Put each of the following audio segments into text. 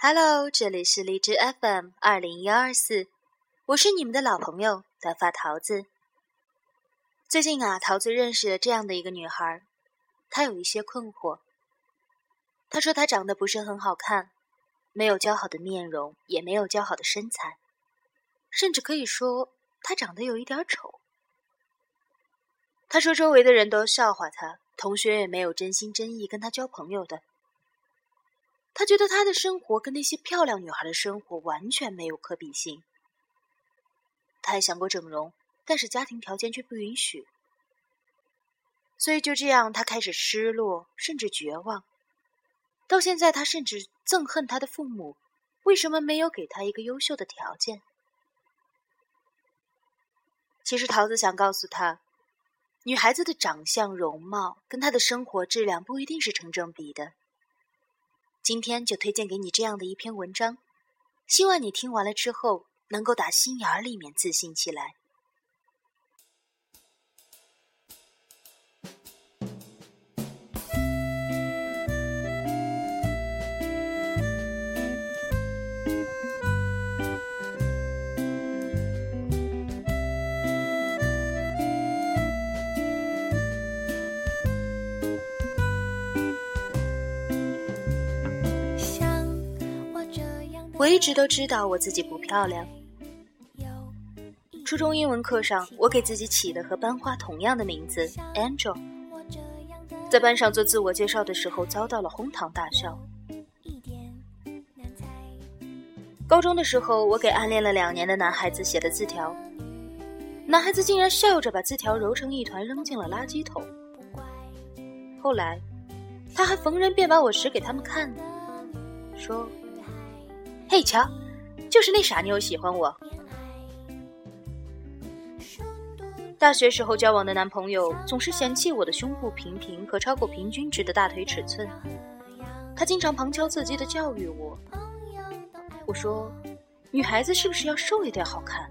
Hello，这里是荔枝 FM 二零幺二四，我是你们的老朋友短发桃子。最近啊，桃子认识了这样的一个女孩，她有一些困惑。她说她长得不是很好看，没有姣好的面容，也没有姣好的身材，甚至可以说她长得有一点丑。她说周围的人都笑话她，同学也没有真心真意跟她交朋友的。他觉得他的生活跟那些漂亮女孩的生活完全没有可比性。他还想过整容。但是家庭条件却不允许，所以就这样，他开始失落，甚至绝望。到现在，他甚至憎恨他的父母，为什么没有给他一个优秀的条件？其实，桃子想告诉他，女孩子的长相、容貌跟她的生活质量不一定是成正比的。今天就推荐给你这样的一篇文章，希望你听完了之后，能够打心眼儿里面自信起来。我一直都知道我自己不漂亮。初中英文课上，我给自己起的和班花同样的名字 Angel，在班上做自我介绍的时候遭到了哄堂大笑。高中的时候，我给暗恋了两年的男孩子写的字条，男孩子竟然笑着把字条揉成一团扔进了垃圾桶。后来，他还逢人便把我指给他们看，说。嘿，瞧，就是那傻妞喜欢我。大学时候交往的男朋友总是嫌弃我的胸部平平和超过平均值的大腿尺寸，他经常旁敲侧击的教育我。我说，女孩子是不是要瘦一点好看？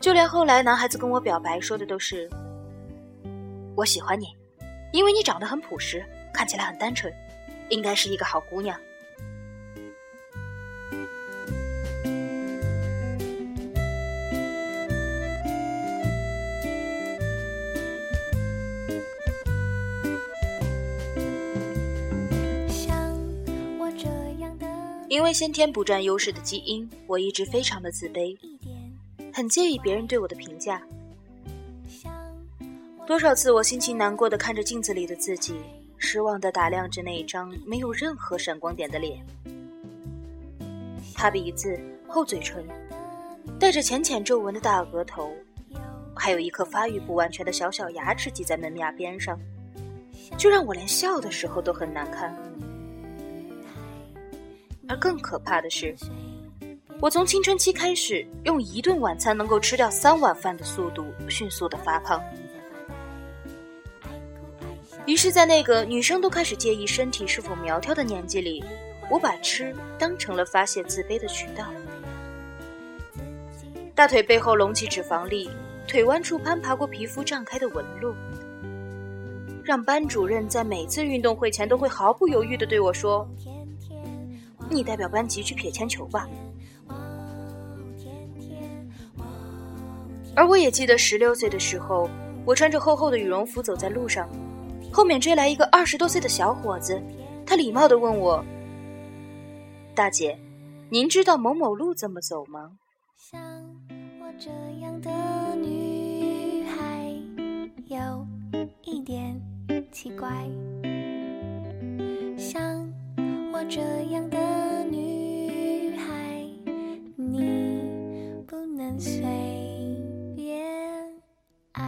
就连后来男孩子跟我表白说的都是，我喜欢你，因为你长得很朴实，看起来很单纯，应该是一个好姑娘。先天不占优势的基因，我一直非常的自卑，很介意别人对我的评价。多少次我心情难过的看着镜子里的自己，失望的打量着那一张没有任何闪光点的脸，塌鼻子、厚嘴唇，带着浅浅皱纹的大额头，还有一颗发育不完全的小小牙齿挤在门牙边上，就让我连笑的时候都很难看。而更可怕的是，我从青春期开始，用一顿晚餐能够吃掉三碗饭的速度，迅速的发胖。于是，在那个女生都开始介意身体是否苗条的年纪里，我把吃当成了发泄自卑的渠道。大腿背后隆起脂肪粒，腿弯处攀爬过皮肤胀开的纹路，让班主任在每次运动会前都会毫不犹豫地对我说。你代表班级去撇铅球吧。而我也记得十六岁的时候，我穿着厚厚的羽绒服走在路上，后面追来一个二十多岁的小伙子，他礼貌的问我：“大姐，您知道某某路怎么走吗？”像我这样的女孩有一点奇怪，像我这样的。随便爱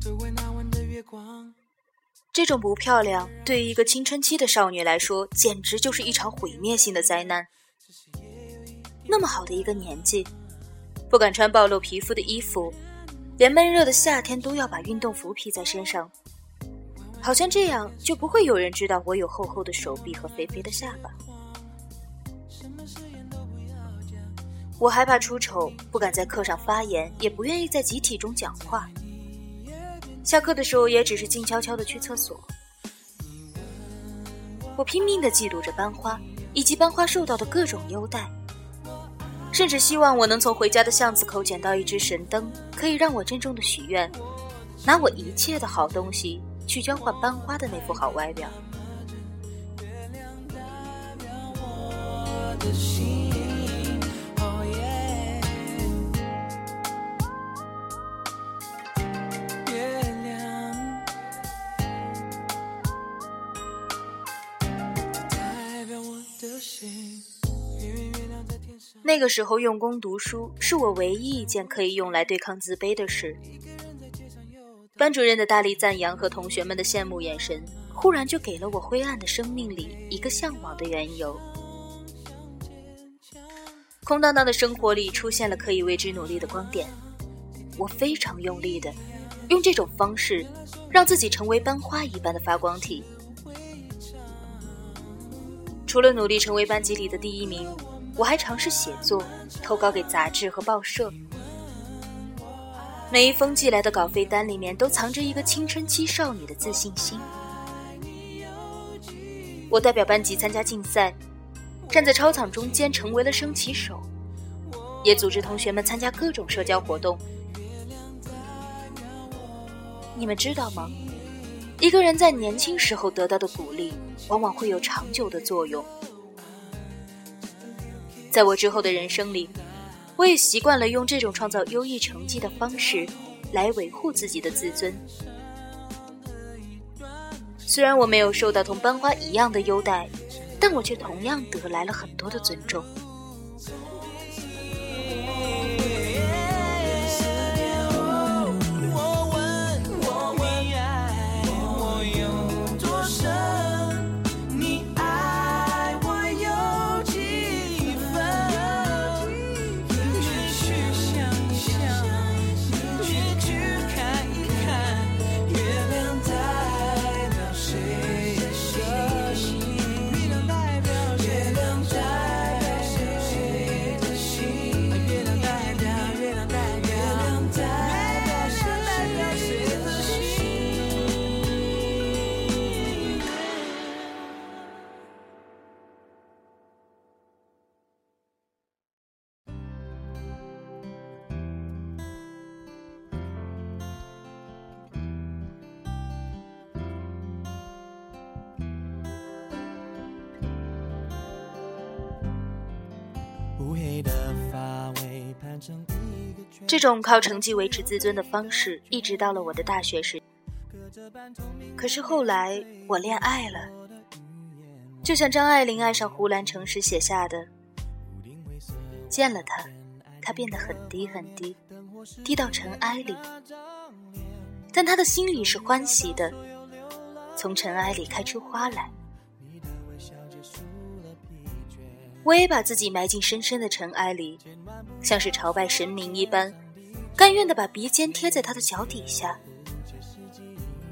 都为那晚的月光这种不漂亮，对于一个青春期的少女来说，简直就是一场毁灭性的灾难。那么好的一个年纪，不敢穿暴露皮肤的衣服，连闷热的夏天都要把运动服披在身上，好像这样就不会有人知道我有厚厚的手臂和肥肥的下巴。我害怕出丑，不敢在课上发言，也不愿意在集体中讲话。下课的时候，也只是静悄悄的去厕所。我拼命的嫉妒着班花，以及班花受到的各种优待，甚至希望我能从回家的巷子口捡到一只神灯，可以让我郑重的许愿，拿我一切的好东西去交换班花的那副好外表。月亮代表我的心那个时候用功读书是我唯一一件可以用来对抗自卑的事。班主任的大力赞扬和同学们的羡慕眼神，忽然就给了我灰暗的生命里一个向往的缘由。空荡荡的生活里出现了可以为之努力的光点，我非常用力的用这种方式，让自己成为班花一般的发光体。除了努力成为班级里的第一名。我还尝试写作，投稿给杂志和报社。每一封寄来的稿费单里面都藏着一个青春期少女的自信心。我代表班级参加竞赛，站在操场中间成为了升旗手，也组织同学们参加各种社交活动。你们知道吗？一个人在年轻时候得到的鼓励，往往会有长久的作用。在我之后的人生里，我也习惯了用这种创造优异成绩的方式来维护自己的自尊。虽然我没有受到同班花一样的优待，但我却同样得来了很多的尊重。这种靠成绩维持自尊的方式，一直到了我的大学时。可是后来我恋爱了，就像张爱玲爱上胡兰成时写下的：“见了他，他变得很低很低，低到尘埃里，但他的心里是欢喜的，从尘埃里开出花来。”我也把自己埋进深深的尘埃里，像是朝拜神明一般，甘愿的把鼻尖贴在他的脚底下。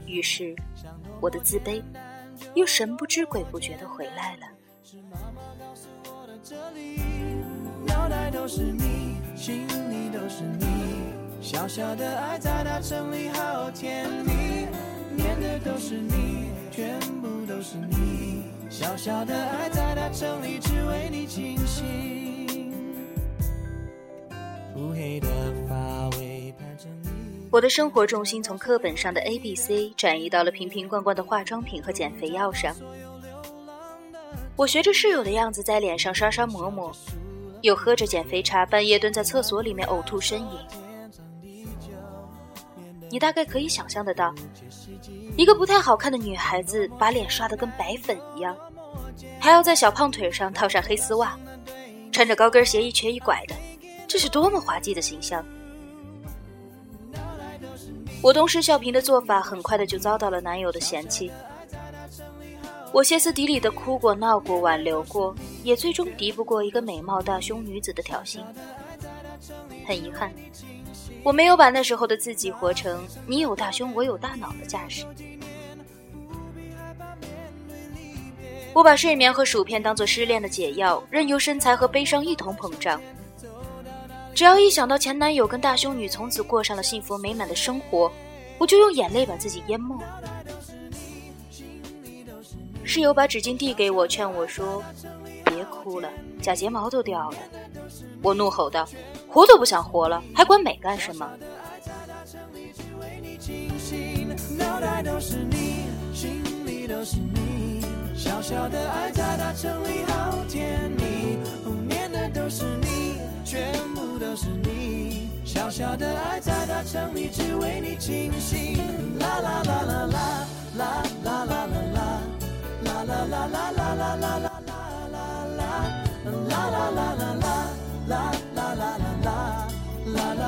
于是，我的自卑又神不知鬼不觉的回来了。小小的爱在大城里好甜蜜，念的都是你，全部都是你。小小的爱在大城里只为你倾心。乌黑的发尾盘成我的生活重心从课本上的 A B C 转移到了瓶瓶罐罐的化妆品和减肥药上。我学着室友的样子在脸上刷刷抹抹，又喝着减肥茶，半夜蹲在厕所里面呕吐呻吟。你大概可以想象得到，一个不太好看的女孩子把脸刷得跟白粉一样，还要在小胖腿上套上黑丝袜，穿着高跟鞋一瘸一拐的，这是多么滑稽的形象！我东施效颦的做法很快的就遭到了男友的嫌弃，我歇斯底里的哭过、闹过、挽留过，也最终敌不过一个美貌大胸女子的挑衅。很遗憾。我没有把那时候的自己活成你有大胸我有大脑的架势。我把睡眠和薯片当做失恋的解药，任由身材和悲伤一同膨胀。只要一想到前男友跟大胸女从此过上了幸福美满的生活，我就用眼泪把自己淹没。室友把纸巾递给我，劝我说：“别哭了，假睫毛都掉了。”我怒吼道：“活都不想活了，还管美干什么？”小小的爱在大城里好甜蜜，后面的都是你，全部都是你。小小的爱在大城里只为你倾心，啦啦啦啦啦啦啦啦啦。缠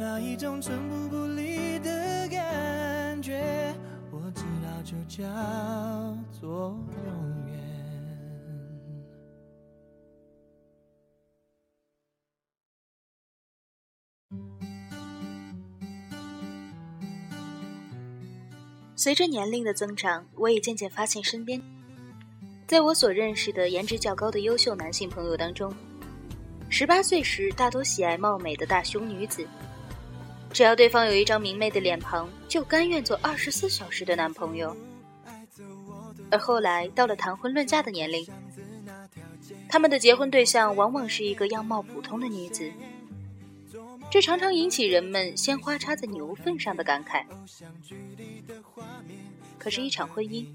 那一种寸步不离的感觉，我知道就叫做永远。随着年龄的增长，我也渐渐发现，身边在我所认识的颜值较高的优秀男性朋友当中。十八岁时，大多喜爱貌美的大胸女子，只要对方有一张明媚的脸庞，就甘愿做二十四小时的男朋友。而后来到了谈婚论嫁的年龄，他们的结婚对象往往是一个样貌普通的女子，这常常引起人们“鲜花插在牛粪上的”感慨。可是，一场婚姻。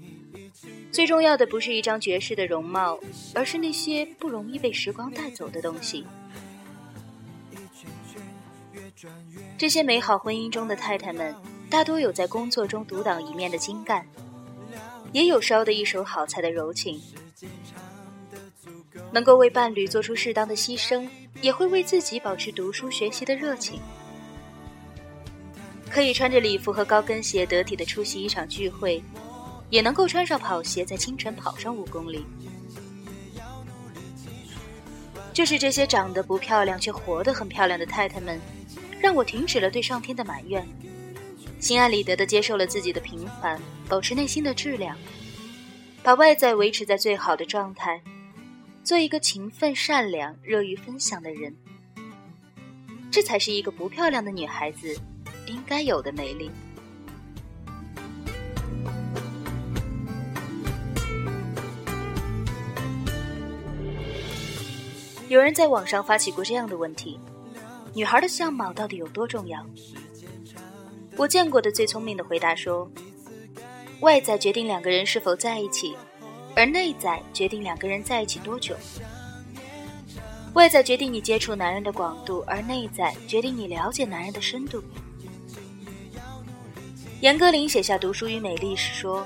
最重要的不是一张绝世的容貌，而是那些不容易被时光带走的东西。这些美好婚姻中的太太们，大多有在工作中独当一面的精干，也有烧得一手好菜的柔情，能够为伴侣做出适当的牺牲，也会为自己保持读书学习的热情，可以穿着礼服和高跟鞋得体的出席一场聚会。也能够穿上跑鞋，在清晨跑上五公里。就是这些长得不漂亮却活得很漂亮的太太们，让我停止了对上天的埋怨，心安理得地接受了自己的平凡，保持内心的质量，把外在维持在最好的状态，做一个勤奋、善良、乐于分享的人。这才是一个不漂亮的女孩子应该有的美丽。有人在网上发起过这样的问题：女孩的相貌到底有多重要？我见过的最聪明的回答说：外在决定两个人是否在一起，而内在决定两个人在一起多久。外在决定你接触男人的广度，而内在决定你了解男人的深度。严歌苓写下《读书与美丽》时说：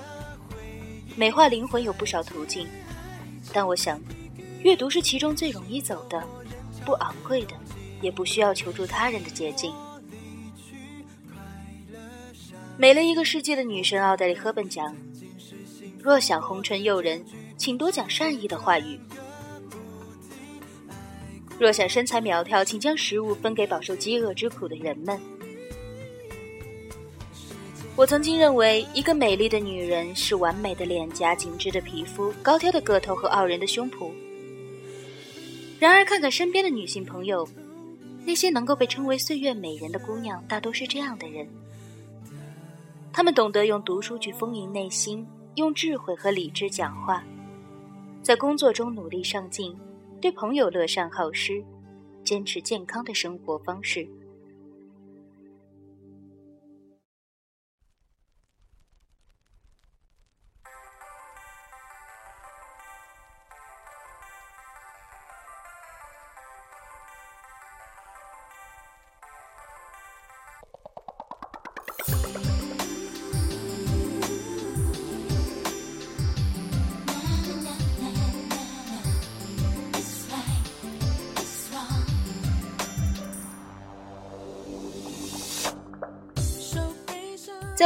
美化灵魂有不少途径，但我想。阅读是其中最容易走的，不昂贵的，也不需要求助他人的捷径。美了一个世界的女神奥黛丽·赫本讲：“若想红唇诱人，请多讲善意的话语；若想身材苗条，请将食物分给饱受饥饿之苦的人们。”我曾经认为，一个美丽的女人是完美的脸颊、紧致的皮肤、高挑的个头和傲人的胸脯。然而，看看身边的女性朋友，那些能够被称为岁月美人的姑娘，大多是这样的人。她们懂得用读书去丰盈内心，用智慧和理智讲话，在工作中努力上进，对朋友乐善好施，坚持健康的生活方式。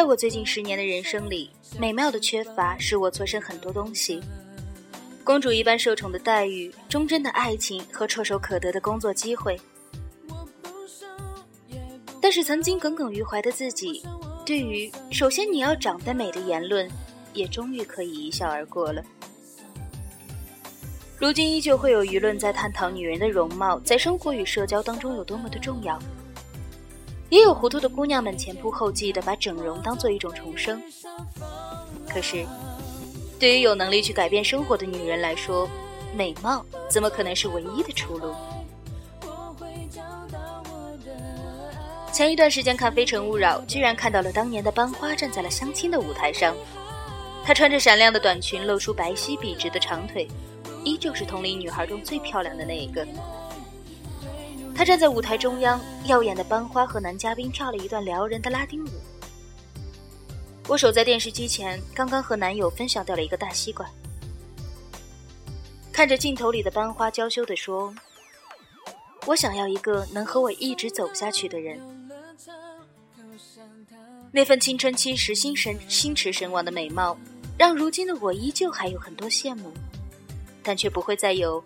在我最近十年的人生里，美妙的缺乏使我错失很多东西：公主一般受宠的待遇、忠贞的爱情和唾手可得的工作机会。但是曾经耿耿于怀的自己，对于“首先你要长得美”的言论，也终于可以一笑而过了。如今依旧会有舆论在探讨女人的容貌在生活与社交当中有多么的重要，也有糊涂的姑娘们前仆后继的把整容当做一种重生。可是，对于有能力去改变生活的女人来说，美貌怎么可能是唯一的出路？前一段时间看《非诚勿扰》，居然看到了当年的班花站在了相亲的舞台上。她穿着闪亮的短裙，露出白皙笔直的长腿，依旧是同龄女孩中最漂亮的那一个。她站在舞台中央，耀眼的班花和男嘉宾跳了一段撩人的拉丁舞。我守在电视机前，刚刚和男友分享掉了一个大西瓜，看着镜头里的班花，娇羞地说：“我想要一个能和我一直走下去的人。”那份青春期时心神心驰神往的美貌，让如今的我依旧还有很多羡慕，但却不会再有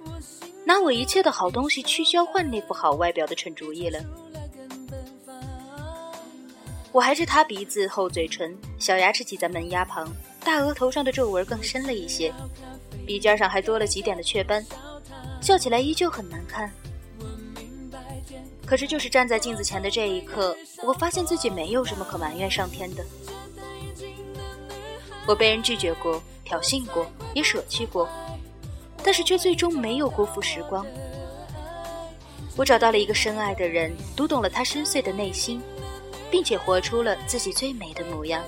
拿我一切的好东西去交换那副好外表的蠢主意了。我还是塌鼻子、厚嘴唇、小牙齿挤在门牙旁，大额头上的皱纹更深了一些，鼻尖上还多了几点的雀斑，笑起来依旧很难看。可是，就是站在镜子前的这一刻，我发现自己没有什么可埋怨上天的。我被人拒绝过，挑衅过，也舍弃过，但是却最终没有辜负时光。我找到了一个深爱的人，读懂了他深邃的内心，并且活出了自己最美的模样。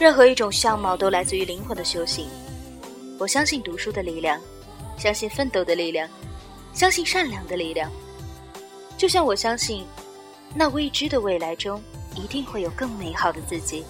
任何一种相貌都来自于灵魂的修行。我相信读书的力量。相信奋斗的力量，相信善良的力量，就像我相信，那未知的未来中一定会有更美好的自己。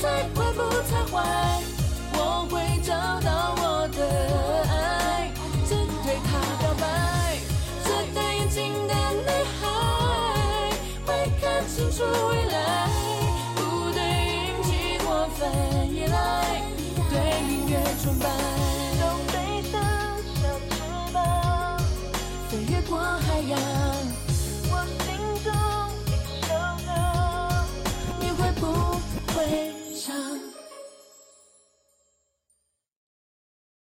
在坏不太坏我会找到我的爱只对她表白只对眼镜的男孩会看清楚未来不对应急我焚一来对明月崇拜痛悲伤想拥抱飞越过海洋